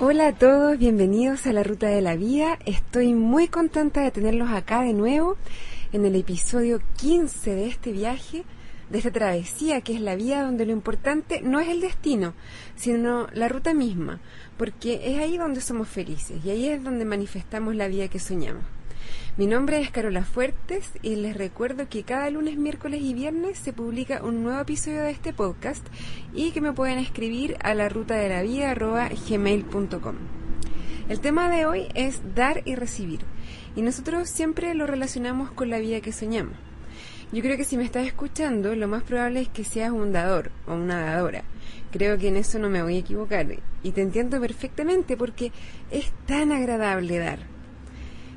Hola a todos, bienvenidos a la Ruta de la Vida. Estoy muy contenta de tenerlos acá de nuevo en el episodio 15 de este viaje, de esta travesía que es la vida donde lo importante no es el destino, sino la ruta misma, porque es ahí donde somos felices y ahí es donde manifestamos la vida que soñamos. Mi nombre es Carola Fuertes y les recuerdo que cada lunes, miércoles y viernes se publica un nuevo episodio de este podcast y que me pueden escribir a la ruta de la vida gmail.com. El tema de hoy es dar y recibir y nosotros siempre lo relacionamos con la vida que soñamos. Yo creo que si me estás escuchando, lo más probable es que seas un dador o una dadora. Creo que en eso no me voy a equivocar y te entiendo perfectamente porque es tan agradable dar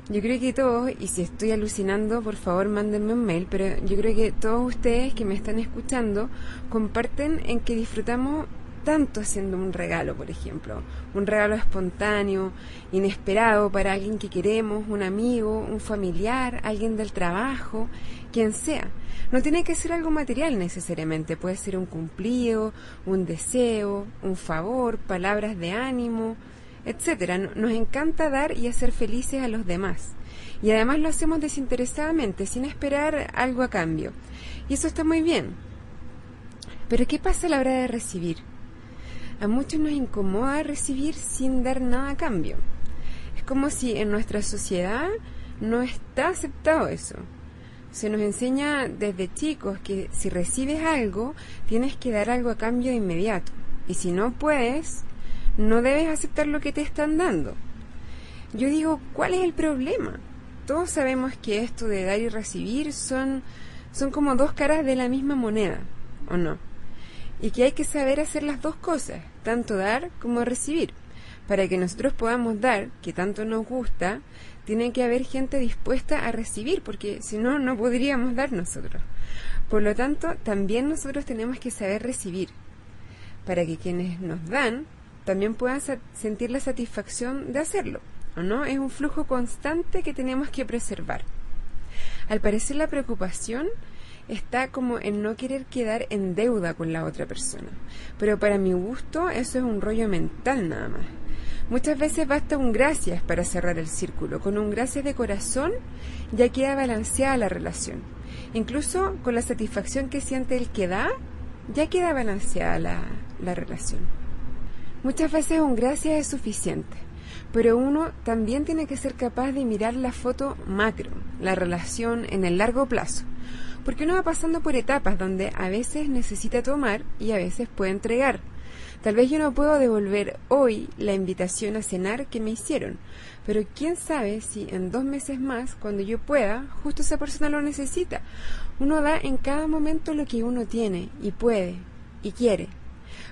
yo creo que todos, y si estoy alucinando, por favor mándenme un mail, pero yo creo que todos ustedes que me están escuchando comparten en que disfrutamos tanto haciendo un regalo, por ejemplo, un regalo espontáneo, inesperado para alguien que queremos, un amigo, un familiar, alguien del trabajo, quien sea. No tiene que ser algo material necesariamente, puede ser un cumplido, un deseo, un favor, palabras de ánimo, etcétera. Nos encanta dar y hacer felices a los demás. Y además lo hacemos desinteresadamente, sin esperar algo a cambio. Y eso está muy bien. Pero ¿qué pasa a la hora de recibir? A muchos nos incomoda recibir sin dar nada a cambio. Es como si en nuestra sociedad no está aceptado eso. Se nos enseña desde chicos que si recibes algo, tienes que dar algo a cambio de inmediato. Y si no puedes, no debes aceptar lo que te están dando. Yo digo, ¿cuál es el problema? Todos sabemos que esto de dar y recibir son, son como dos caras de la misma moneda, ¿o no? Y que hay que saber hacer las dos cosas, tanto dar como recibir. Para que nosotros podamos dar, que tanto nos gusta, tiene que haber gente dispuesta a recibir, porque si no, no podríamos dar nosotros. Por lo tanto, también nosotros tenemos que saber recibir, para que quienes nos dan también puedan sentir la satisfacción de hacerlo, ¿o no? Es un flujo constante que tenemos que preservar. Al parecer la preocupación está como en no querer quedar en deuda con la otra persona, pero para mi gusto eso es un rollo mental nada más. Muchas veces basta un gracias para cerrar el círculo. Con un gracias de corazón ya queda balanceada la relación. Incluso con la satisfacción que siente el que da, ya queda balanceada la, la relación. Muchas veces un gracias es suficiente, pero uno también tiene que ser capaz de mirar la foto macro, la relación en el largo plazo, porque uno va pasando por etapas donde a veces necesita tomar y a veces puede entregar. Tal vez yo no puedo devolver hoy la invitación a cenar que me hicieron, pero quién sabe si en dos meses más, cuando yo pueda, justo esa persona lo necesita. Uno da en cada momento lo que uno tiene y puede y quiere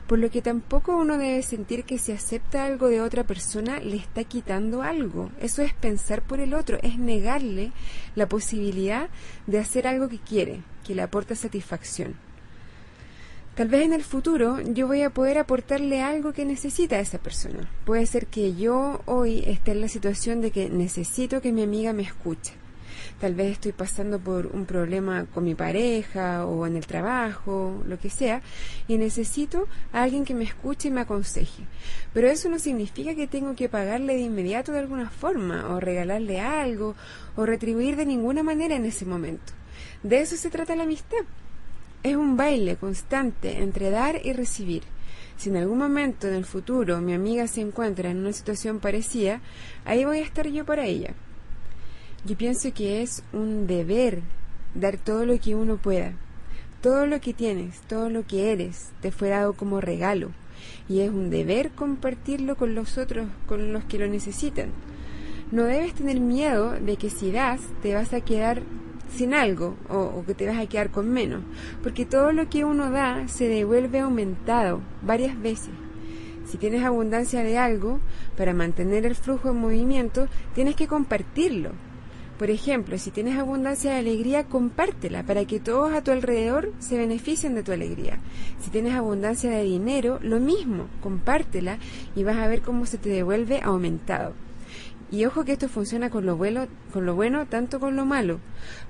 por lo que tampoco uno debe sentir que si acepta algo de otra persona le está quitando algo. Eso es pensar por el otro, es negarle la posibilidad de hacer algo que quiere, que le aporta satisfacción. Tal vez en el futuro yo voy a poder aportarle algo que necesita a esa persona. Puede ser que yo hoy esté en la situación de que necesito que mi amiga me escuche tal vez estoy pasando por un problema con mi pareja o en el trabajo, lo que sea, y necesito a alguien que me escuche y me aconseje. Pero eso no significa que tengo que pagarle de inmediato de alguna forma, o regalarle algo, o retribuir de ninguna manera en ese momento. De eso se trata la amistad. Es un baile constante entre dar y recibir. Si en algún momento en el futuro mi amiga se encuentra en una situación parecida, ahí voy a estar yo para ella. Yo pienso que es un deber dar todo lo que uno pueda. Todo lo que tienes, todo lo que eres, te fue dado como regalo. Y es un deber compartirlo con los otros, con los que lo necesitan. No debes tener miedo de que si das te vas a quedar sin algo o, que te vas a quedar con menos, porque todo lo que uno da se devuelve aumentado varias veces. Si tienes abundancia de algo, para mantener el flujo en movimiento, tienes que compartirlo por ejemplo, si tienes abundancia de alegría, compártela para que todos a tu alrededor se beneficien de tu alegría. Si tienes abundancia de dinero, lo mismo, compártela y vas a ver cómo se te devuelve aumentado. Y ojo que esto funciona con lo bueno, con lo bueno, tanto con lo malo,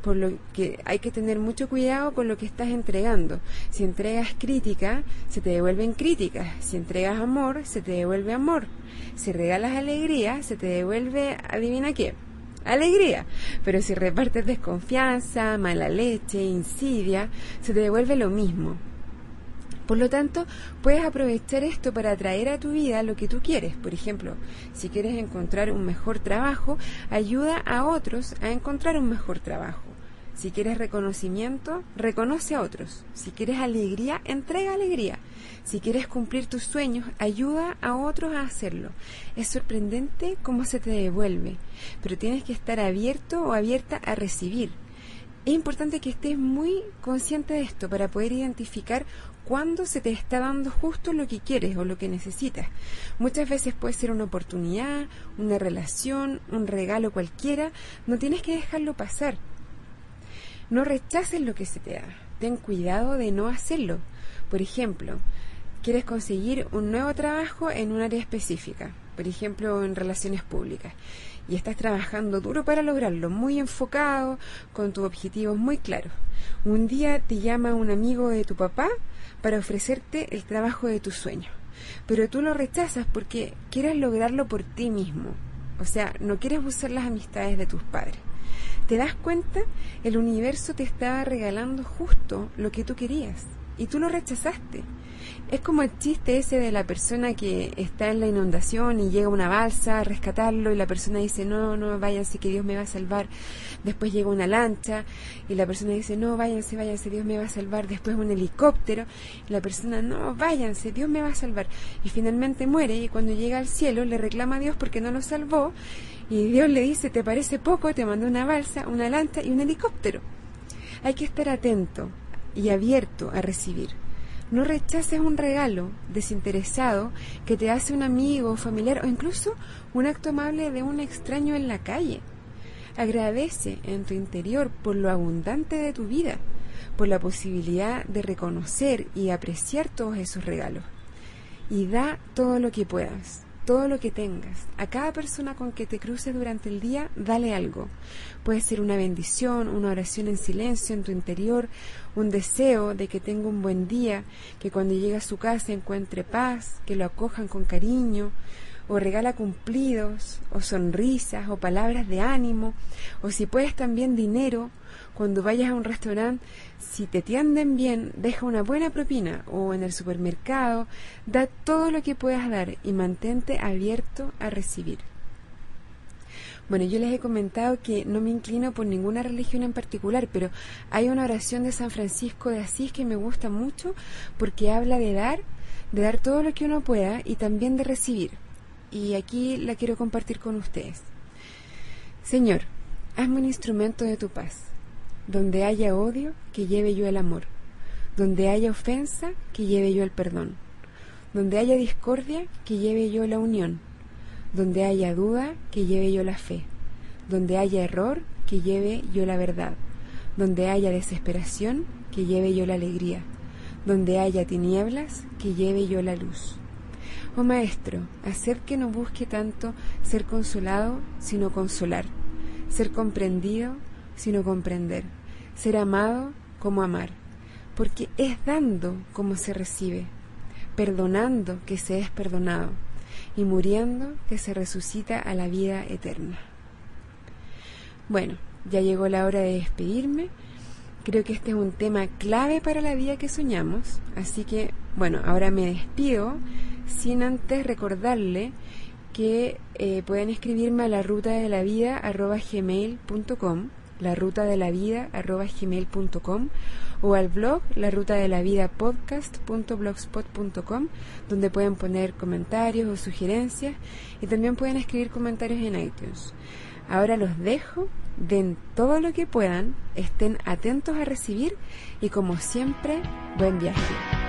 por lo que hay que tener mucho cuidado con lo que estás entregando. Si entregas crítica, se te devuelven críticas. Si entregas amor, se te devuelve amor. Si regalas alegría, se te devuelve, adivina qué, alegría. Pero si repartes desconfianza, mala leche, insidia, se te devuelve lo mismo. Por lo tanto, puedes aprovechar esto para atraer a tu vida lo que tú quieres. Por ejemplo, si quieres encontrar un mejor trabajo, ayuda a otros a encontrar un mejor trabajo. Si quieres reconocimiento, reconoce a otros. Si quieres alegría, entrega alegría. Si quieres cumplir tus sueños, ayuda a otros a hacerlo. Es sorprendente cómo se te devuelve, pero tienes que estar abierto o abierta a recibir. Es importante que estés muy consciente de esto para poder identificar cuándo se te está dando justo lo que quieres o lo que necesitas. Muchas veces puede ser una oportunidad, una relación, un regalo cualquiera. No tienes que dejarlo pasar. No rechaces lo que se te da. Ten cuidado de no hacerlo. Por ejemplo, quieres conseguir un nuevo trabajo en un área específica, por ejemplo, en relaciones públicas, y estás trabajando duro para lograrlo, muy enfocado, con tus objetivos muy claros. Un día te llama un amigo de tu papá para ofrecerte el trabajo de tus sueños. Pero tú lo rechazas porque quieres lograrlo por ti mismo. O sea, no quieres usar las amistades de tus padres. ¿Te das cuenta? El universo te estaba regalando justo lo que tú querías y tú lo rechazaste. Es como el chiste ese de la persona que está en la inundación y llega una balsa a rescatarlo y la persona dice, no, no, váyanse que Dios me va a salvar. Después llega una lancha y la persona dice, no, váyanse, váyanse, Dios me va a salvar. Después un helicóptero y la persona, no, váyanse, Dios me va a salvar. Y finalmente muere y cuando llega al cielo le reclama a Dios porque no lo salvó y Dios le dice, te parece poco, te mandó una balsa, una lancha y un helicóptero. Hay que estar atento y abierto a recibir. No rechaces un regalo desinteresado que te hace un amigo, familiar o incluso un acto amable de un extraño en la calle. Agradece en tu interior por lo abundante de tu vida, por la posibilidad de reconocer y apreciar todos esos regalos. Y da todo lo que puedas todo lo que tengas. A cada persona con que te cruces durante el día, dale algo. Puede ser una bendición, una oración en silencio en tu interior, un deseo de que tenga un buen día, que cuando llegue a su casa encuentre paz, que lo acojan con cariño, o regala cumplidos, o sonrisas, o palabras de ánimo, o si puedes también dinero, cuando vayas a un restaurante, si te tienden bien, deja una buena propina o en el supermercado, da todo lo que puedas dar y mantente abierto a recibir. Bueno, yo les he comentado que no me inclino por ninguna religión en particular, pero hay una oración de San Francisco de Asís que me gusta mucho porque habla de dar, de dar todo lo que uno pueda y también de recibir. Y aquí la quiero compartir con ustedes. Señor, hazme un instrumento de tu paz donde haya odio, que lleve yo el amor. Donde haya ofensa, que lleve yo el perdón. Donde haya discordia, que lleve yo la unión. Donde haya duda, que lleve yo la fe. Donde haya error, que lleve yo la verdad. Donde haya desesperación, que lleve yo la alegría. Donde haya tinieblas, que lleve yo la luz. Oh Maestro, hacer que no busque tanto ser consolado, sino consolar, ser comprendido, sino comprender ser amado como amar, porque es dando como se recibe, perdonando que se es perdonado y muriendo que se resucita a la vida eterna. Bueno, ya llegó la hora de despedirme. Creo que este es un tema clave para la vida que soñamos, así que bueno, ahora me despido sin antes recordarle que eh, pueden escribirme a la ruta de la vida gmail.com la ruta de la vida gmail.com o al blog la ruta de la vida podcast.blogspot.com donde pueden poner comentarios o sugerencias y también pueden escribir comentarios en iTunes. Ahora los dejo, den todo lo que puedan, estén atentos a recibir y como siempre, buen viaje.